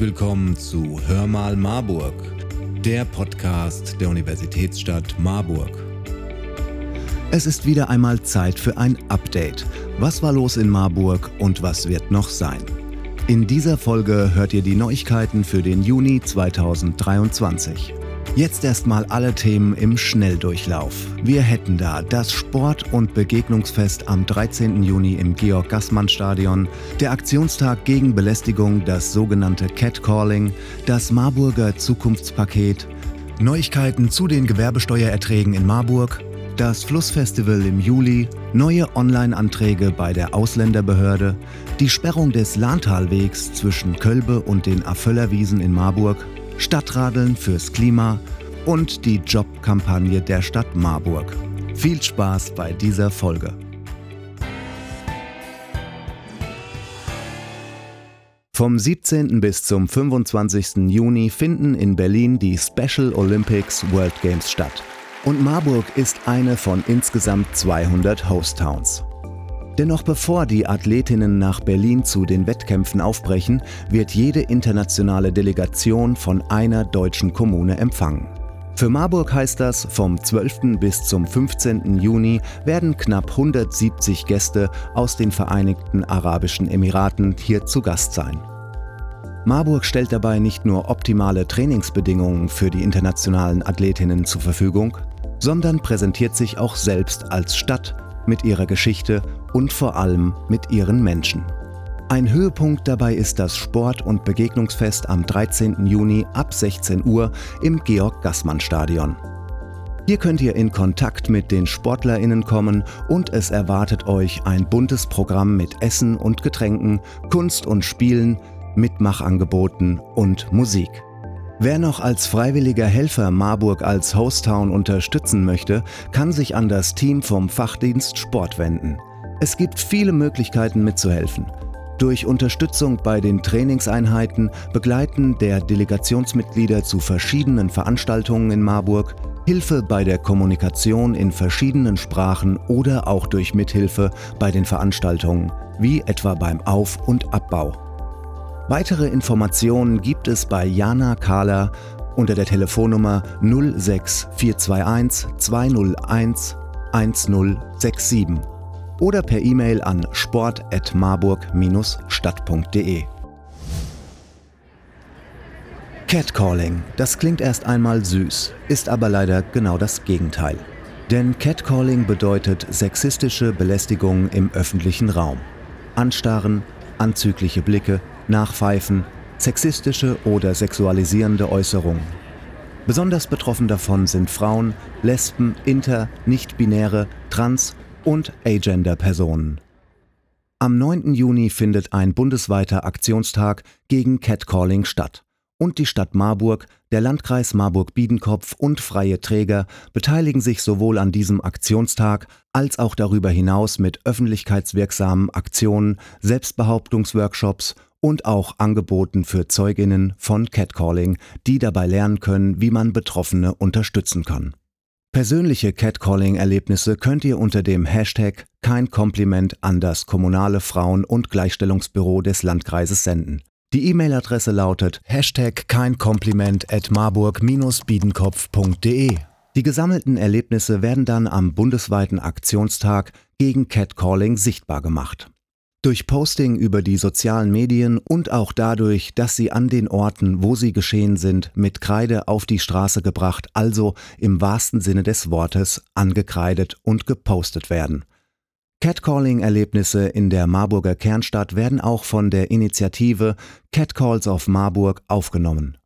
Willkommen zu Hör mal Marburg, der Podcast der Universitätsstadt Marburg. Es ist wieder einmal Zeit für ein Update. Was war los in Marburg und was wird noch sein? In dieser Folge hört ihr die Neuigkeiten für den Juni 2023. Jetzt erstmal alle Themen im Schnelldurchlauf. Wir hätten da das Sport- und Begegnungsfest am 13. Juni im Georg-Gassmann-Stadion, der Aktionstag gegen Belästigung, das sogenannte Catcalling, das Marburger Zukunftspaket, Neuigkeiten zu den Gewerbesteuererträgen in Marburg, das Flussfestival im Juli, neue Online-Anträge bei der Ausländerbehörde, die Sperrung des Lahntalwegs zwischen Kölbe und den Afföllerwiesen in Marburg, Stadtradeln fürs Klima und die Jobkampagne der Stadt Marburg. Viel Spaß bei dieser Folge. Vom 17. bis zum 25. Juni finden in Berlin die Special Olympics World Games statt. Und Marburg ist eine von insgesamt 200 Host Towns. Denn noch bevor die Athletinnen nach Berlin zu den Wettkämpfen aufbrechen, wird jede internationale Delegation von einer deutschen Kommune empfangen. Für Marburg heißt das, vom 12. bis zum 15. Juni werden knapp 170 Gäste aus den Vereinigten Arabischen Emiraten hier zu Gast sein. Marburg stellt dabei nicht nur optimale Trainingsbedingungen für die internationalen Athletinnen zur Verfügung, sondern präsentiert sich auch selbst als Stadt mit ihrer Geschichte und vor allem mit ihren Menschen. Ein Höhepunkt dabei ist das Sport- und Begegnungsfest am 13. Juni ab 16 Uhr im Georg-Gassmann-Stadion. Hier könnt ihr in Kontakt mit den SportlerInnen kommen und es erwartet euch ein buntes Programm mit Essen und Getränken, Kunst und Spielen, Mitmachangeboten und Musik. Wer noch als freiwilliger Helfer Marburg als Hosttown unterstützen möchte, kann sich an das Team vom Fachdienst Sport wenden. Es gibt viele Möglichkeiten mitzuhelfen. Durch Unterstützung bei den Trainingseinheiten, Begleiten der Delegationsmitglieder zu verschiedenen Veranstaltungen in Marburg, Hilfe bei der Kommunikation in verschiedenen Sprachen oder auch durch Mithilfe bei den Veranstaltungen, wie etwa beim Auf- und Abbau. Weitere Informationen gibt es bei Jana Kahler unter der Telefonnummer 06421 201 1067 oder per E-Mail an sport.marburg-stadt.de. Catcalling, das klingt erst einmal süß, ist aber leider genau das Gegenteil. Denn Catcalling bedeutet sexistische Belästigung im öffentlichen Raum. Anstarren, anzügliche Blicke, Nachpfeifen, sexistische oder sexualisierende Äußerungen. Besonders betroffen davon sind Frauen, Lesben, Inter, Nicht-Binäre, Trans- und Agender-Personen. Am 9. Juni findet ein bundesweiter Aktionstag gegen Catcalling statt. Und die Stadt Marburg, der Landkreis Marburg-Biedenkopf und freie Träger beteiligen sich sowohl an diesem Aktionstag als auch darüber hinaus mit öffentlichkeitswirksamen Aktionen, Selbstbehauptungsworkshops und auch Angeboten für Zeuginnen von Catcalling, die dabei lernen können, wie man Betroffene unterstützen kann. Persönliche Catcalling-Erlebnisse könnt ihr unter dem Hashtag kein Kompliment an das kommunale Frauen- und Gleichstellungsbüro des Landkreises senden. Die E-Mail-Adresse lautet Hashtag kein Kompliment at marburg-biedenkopf.de. Die gesammelten Erlebnisse werden dann am bundesweiten Aktionstag gegen Catcalling sichtbar gemacht. Durch Posting über die sozialen Medien und auch dadurch, dass sie an den Orten, wo sie geschehen sind, mit Kreide auf die Straße gebracht, also im wahrsten Sinne des Wortes angekreidet und gepostet werden. Catcalling-Erlebnisse in der Marburger Kernstadt werden auch von der Initiative Catcalls of Marburg aufgenommen.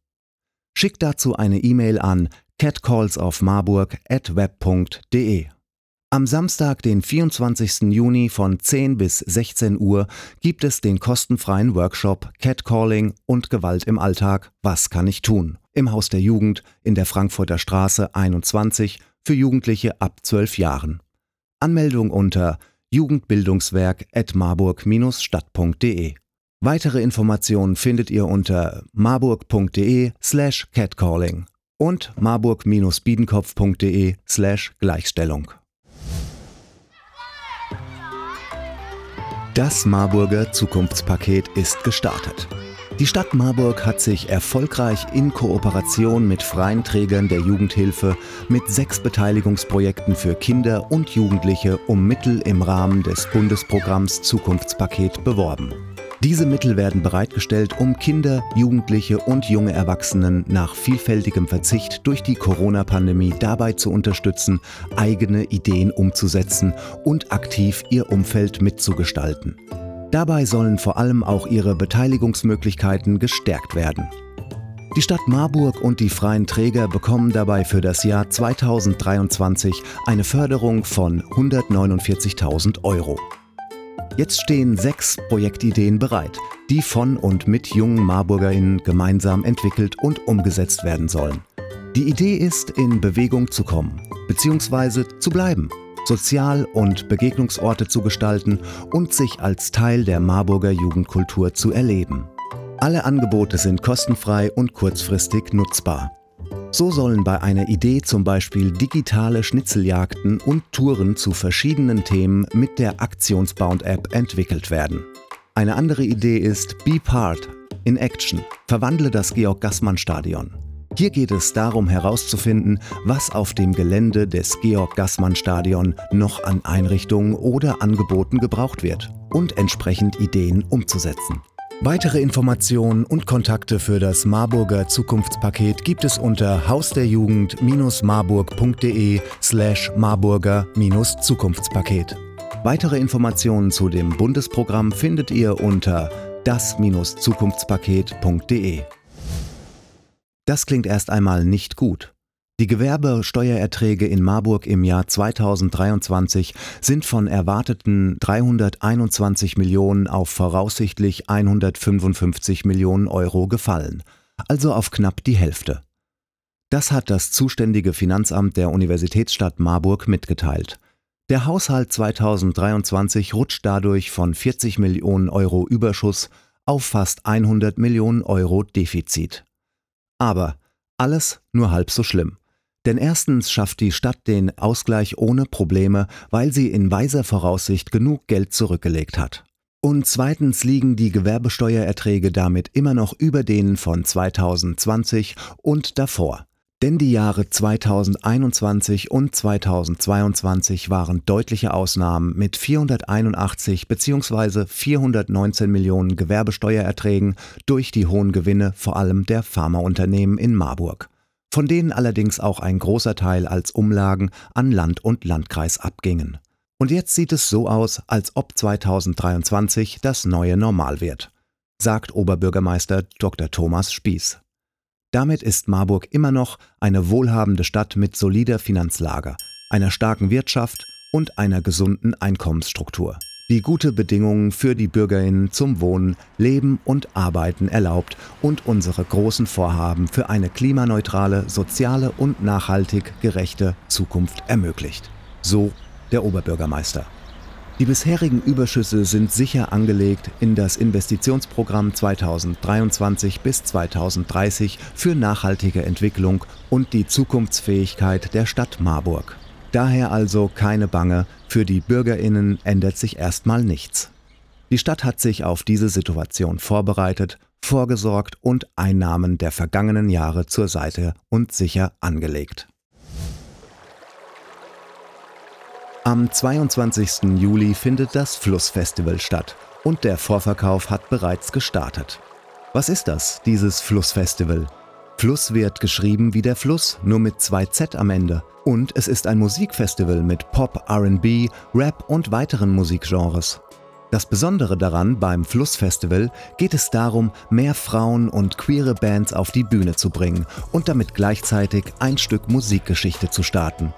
Schickt dazu eine E-Mail an catcallsofmarburg@web.de. Am Samstag, den 24. Juni von 10 bis 16 Uhr gibt es den kostenfreien Workshop Catcalling und Gewalt im Alltag. Was kann ich tun? Im Haus der Jugend in der Frankfurter Straße 21 für Jugendliche ab 12 Jahren. Anmeldung unter jugendbildungswerk@marburg-stadt.de. Weitere Informationen findet ihr unter marburg.de/slash catcalling und marburg-biedenkopf.de/slash Das Marburger Zukunftspaket ist gestartet. Die Stadt Marburg hat sich erfolgreich in Kooperation mit freien Trägern der Jugendhilfe mit sechs Beteiligungsprojekten für Kinder und Jugendliche um Mittel im Rahmen des Bundesprogramms Zukunftspaket beworben. Diese Mittel werden bereitgestellt, um Kinder, Jugendliche und junge Erwachsenen nach vielfältigem Verzicht durch die Corona-Pandemie dabei zu unterstützen, eigene Ideen umzusetzen und aktiv ihr Umfeld mitzugestalten. Dabei sollen vor allem auch ihre Beteiligungsmöglichkeiten gestärkt werden. Die Stadt Marburg und die freien Träger bekommen dabei für das Jahr 2023 eine Förderung von 149.000 Euro. Jetzt stehen sechs Projektideen bereit, die von und mit jungen MarburgerInnen gemeinsam entwickelt und umgesetzt werden sollen. Die Idee ist, in Bewegung zu kommen, bzw. zu bleiben – Sozial- und Begegnungsorte zu gestalten und sich als Teil der Marburger Jugendkultur zu erleben. Alle Angebote sind kostenfrei und kurzfristig nutzbar. So sollen bei einer Idee zum Beispiel digitale Schnitzeljagden und Touren zu verschiedenen Themen mit der Aktionsbound-App entwickelt werden. Eine andere Idee ist Be Part in Action. Verwandle das Georg-Gassmann-Stadion. Hier geht es darum herauszufinden, was auf dem Gelände des Georg-Gassmann-Stadion noch an Einrichtungen oder Angeboten gebraucht wird und entsprechend Ideen umzusetzen. Weitere Informationen und Kontakte für das Marburger Zukunftspaket gibt es unter hausderjugend-marburg.de slash marburger-zukunftspaket. Weitere Informationen zu dem Bundesprogramm findet ihr unter das-zukunftspaket.de. Das klingt erst einmal nicht gut. Die Gewerbesteuererträge in Marburg im Jahr 2023 sind von erwarteten 321 Millionen auf voraussichtlich 155 Millionen Euro gefallen, also auf knapp die Hälfte. Das hat das zuständige Finanzamt der Universitätsstadt Marburg mitgeteilt. Der Haushalt 2023 rutscht dadurch von 40 Millionen Euro Überschuss auf fast 100 Millionen Euro Defizit. Aber alles nur halb so schlimm. Denn erstens schafft die Stadt den Ausgleich ohne Probleme, weil sie in weiser Voraussicht genug Geld zurückgelegt hat. Und zweitens liegen die Gewerbesteuererträge damit immer noch über denen von 2020 und davor. Denn die Jahre 2021 und 2022 waren deutliche Ausnahmen mit 481 bzw. 419 Millionen Gewerbesteuererträgen durch die hohen Gewinne vor allem der Pharmaunternehmen in Marburg, von denen allerdings auch ein großer Teil als Umlagen an Land und Landkreis abgingen. Und jetzt sieht es so aus, als ob 2023 das neue Normal wird, sagt Oberbürgermeister Dr. Thomas Spieß. Damit ist Marburg immer noch eine wohlhabende Stadt mit solider Finanzlage, einer starken Wirtschaft und einer gesunden Einkommensstruktur, die gute Bedingungen für die Bürgerinnen zum Wohnen, Leben und Arbeiten erlaubt und unsere großen Vorhaben für eine klimaneutrale, soziale und nachhaltig gerechte Zukunft ermöglicht. So der Oberbürgermeister. Die bisherigen Überschüsse sind sicher angelegt in das Investitionsprogramm 2023 bis 2030 für nachhaltige Entwicklung und die Zukunftsfähigkeit der Stadt Marburg. Daher also keine Bange, für die Bürgerinnen ändert sich erstmal nichts. Die Stadt hat sich auf diese Situation vorbereitet, vorgesorgt und Einnahmen der vergangenen Jahre zur Seite und sicher angelegt. Am 22. Juli findet das Flussfestival statt und der Vorverkauf hat bereits gestartet. Was ist das, dieses Flussfestival? Fluss wird geschrieben wie der Fluss, nur mit zwei Z am Ende. Und es ist ein Musikfestival mit Pop, RB, Rap und weiteren Musikgenres. Das Besondere daran beim Flussfestival geht es darum, mehr Frauen und queere Bands auf die Bühne zu bringen und damit gleichzeitig ein Stück Musikgeschichte zu starten.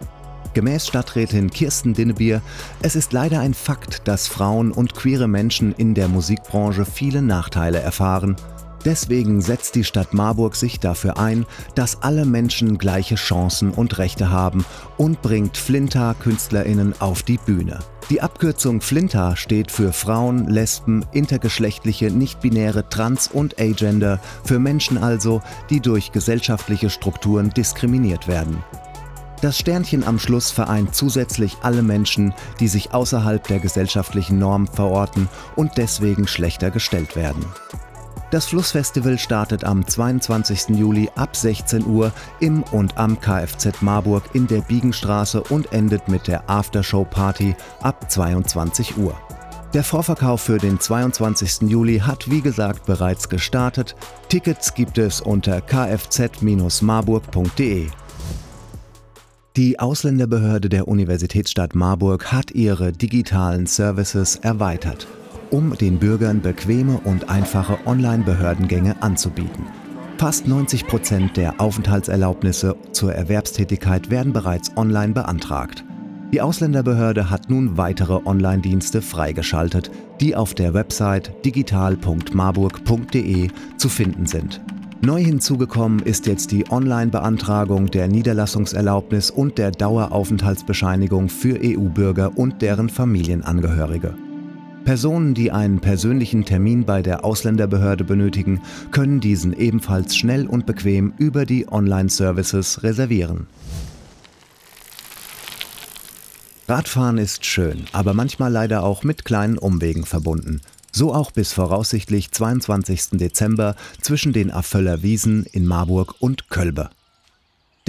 Gemäß Stadträtin Kirsten Dinnebier, es ist leider ein Fakt, dass Frauen und queere Menschen in der Musikbranche viele Nachteile erfahren. Deswegen setzt die Stadt Marburg sich dafür ein, dass alle Menschen gleiche Chancen und Rechte haben und bringt Flinta-KünstlerInnen auf die Bühne. Die Abkürzung Flinta steht für Frauen, Lesben, intergeschlechtliche, nicht-binäre, Trans- und Agender, für Menschen also, die durch gesellschaftliche Strukturen diskriminiert werden. Das Sternchen am Schluss vereint zusätzlich alle Menschen, die sich außerhalb der gesellschaftlichen Norm verorten und deswegen schlechter gestellt werden. Das Flussfestival startet am 22. Juli ab 16 Uhr im und am Kfz Marburg in der Biegenstraße und endet mit der Aftershow-Party ab 22 Uhr. Der Vorverkauf für den 22. Juli hat wie gesagt bereits gestartet. Tickets gibt es unter kfz-marburg.de. Die Ausländerbehörde der Universitätsstadt Marburg hat ihre digitalen Services erweitert, um den Bürgern bequeme und einfache Online-Behördengänge anzubieten. Fast 90 Prozent der Aufenthaltserlaubnisse zur Erwerbstätigkeit werden bereits online beantragt. Die Ausländerbehörde hat nun weitere Online-Dienste freigeschaltet, die auf der Website digital.marburg.de zu finden sind. Neu hinzugekommen ist jetzt die Online-Beantragung der Niederlassungserlaubnis und der Daueraufenthaltsbescheinigung für EU-Bürger und deren Familienangehörige. Personen, die einen persönlichen Termin bei der Ausländerbehörde benötigen, können diesen ebenfalls schnell und bequem über die Online-Services reservieren. Radfahren ist schön, aber manchmal leider auch mit kleinen Umwegen verbunden. So auch bis voraussichtlich 22. Dezember zwischen den Afföller Wiesen in Marburg und Kölbe.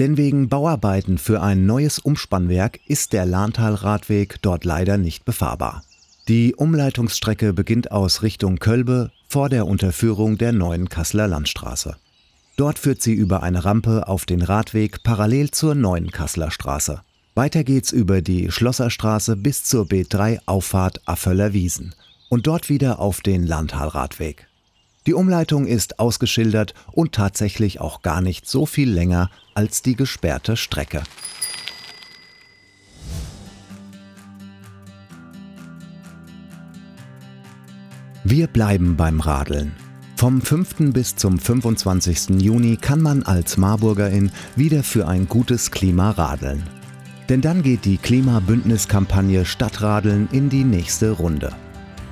Denn wegen Bauarbeiten für ein neues Umspannwerk ist der Lahntal-Radweg dort leider nicht befahrbar. Die Umleitungsstrecke beginnt aus Richtung Kölbe vor der Unterführung der neuen Kasseler Landstraße. Dort führt sie über eine Rampe auf den Radweg parallel zur neuen Kasseler Straße. Weiter geht's über die Schlosserstraße bis zur B3 Auffahrt Afföller Wiesen und dort wieder auf den Landtalradweg. Die Umleitung ist ausgeschildert und tatsächlich auch gar nicht so viel länger als die gesperrte Strecke. Wir bleiben beim Radeln. Vom 5. bis zum 25. Juni kann man als Marburgerin wieder für ein gutes Klima radeln. Denn dann geht die Klimabündniskampagne Stadtradeln in die nächste Runde.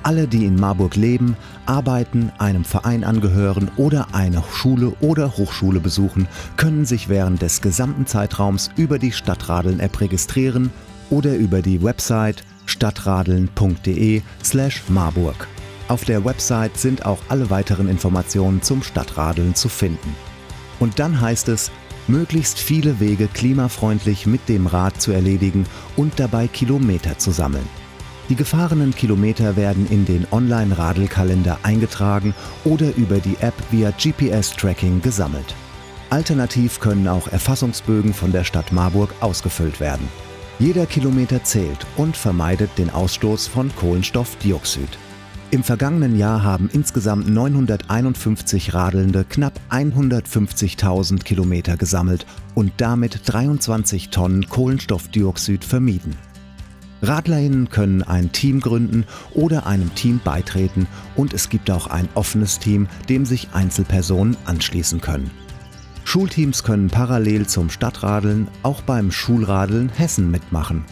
Alle, die in Marburg leben, arbeiten, einem Verein angehören oder eine Schule oder Hochschule besuchen, können sich während des gesamten Zeitraums über die Stadtradeln-App registrieren oder über die Website stadtradeln.de/marburg. Auf der Website sind auch alle weiteren Informationen zum Stadtradeln zu finden. Und dann heißt es, möglichst viele Wege klimafreundlich mit dem Rad zu erledigen und dabei Kilometer zu sammeln. Die gefahrenen Kilometer werden in den Online-Radelkalender eingetragen oder über die App via GPS-Tracking gesammelt. Alternativ können auch Erfassungsbögen von der Stadt Marburg ausgefüllt werden. Jeder Kilometer zählt und vermeidet den Ausstoß von Kohlenstoffdioxid. Im vergangenen Jahr haben insgesamt 951 Radelnde knapp 150.000 Kilometer gesammelt und damit 23 Tonnen Kohlenstoffdioxid vermieden. Radlerinnen können ein Team gründen oder einem Team beitreten und es gibt auch ein offenes Team, dem sich Einzelpersonen anschließen können. Schulteams können parallel zum Stadtradeln auch beim Schulradeln Hessen mitmachen,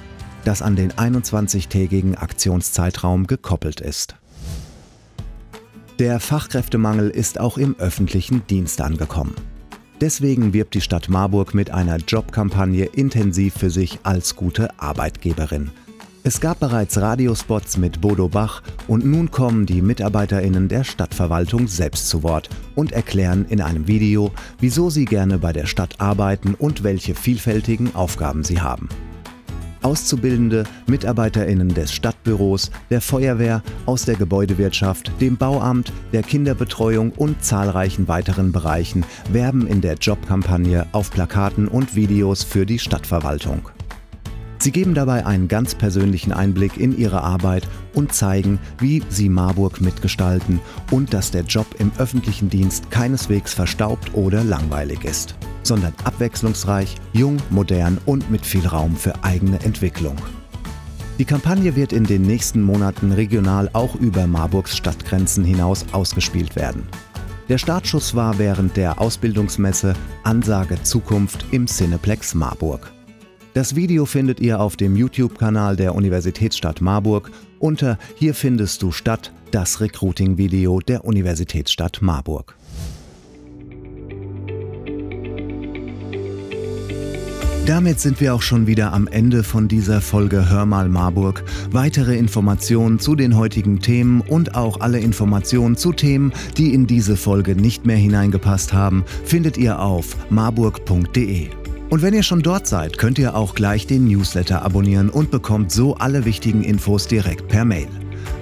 das an den 21-tägigen Aktionszeitraum gekoppelt ist. Der Fachkräftemangel ist auch im öffentlichen Dienst angekommen. Deswegen wirbt die Stadt Marburg mit einer Jobkampagne intensiv für sich als gute Arbeitgeberin – es gab bereits Radiospots mit Bodo Bach und nun kommen die Mitarbeiterinnen der Stadtverwaltung selbst zu Wort und erklären in einem Video, wieso sie gerne bei der Stadt arbeiten und welche vielfältigen Aufgaben sie haben. Auszubildende Mitarbeiterinnen des Stadtbüros, der Feuerwehr, aus der Gebäudewirtschaft, dem Bauamt, der Kinderbetreuung und zahlreichen weiteren Bereichen werben in der Jobkampagne auf Plakaten und Videos für die Stadtverwaltung. Sie geben dabei einen ganz persönlichen Einblick in ihre Arbeit und zeigen, wie sie Marburg mitgestalten und dass der Job im öffentlichen Dienst keineswegs verstaubt oder langweilig ist, sondern abwechslungsreich, jung, modern und mit viel Raum für eigene Entwicklung. Die Kampagne wird in den nächsten Monaten regional auch über Marburgs Stadtgrenzen hinaus ausgespielt werden. Der Startschuss war während der Ausbildungsmesse Ansage Zukunft im Cineplex Marburg. Das Video findet ihr auf dem YouTube-Kanal der Universitätsstadt Marburg unter Hier findest du statt, das Recruiting-Video der Universitätsstadt Marburg. Damit sind wir auch schon wieder am Ende von dieser Folge Hör mal Marburg. Weitere Informationen zu den heutigen Themen und auch alle Informationen zu Themen, die in diese Folge nicht mehr hineingepasst haben, findet ihr auf marburg.de. Und wenn ihr schon dort seid, könnt ihr auch gleich den Newsletter abonnieren und bekommt so alle wichtigen Infos direkt per Mail.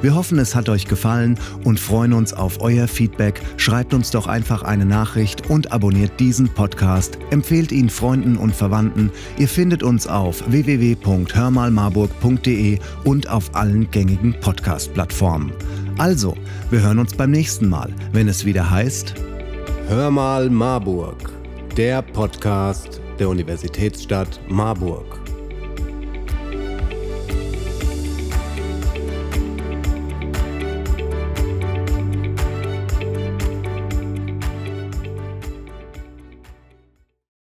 Wir hoffen, es hat euch gefallen und freuen uns auf euer Feedback. Schreibt uns doch einfach eine Nachricht und abonniert diesen Podcast. Empfehlt ihn Freunden und Verwandten. Ihr findet uns auf www.hörmalmarburg.de und auf allen gängigen Podcast-Plattformen. Also, wir hören uns beim nächsten Mal, wenn es wieder heißt Hör mal Marburg, der Podcast der Universitätsstadt Marburg.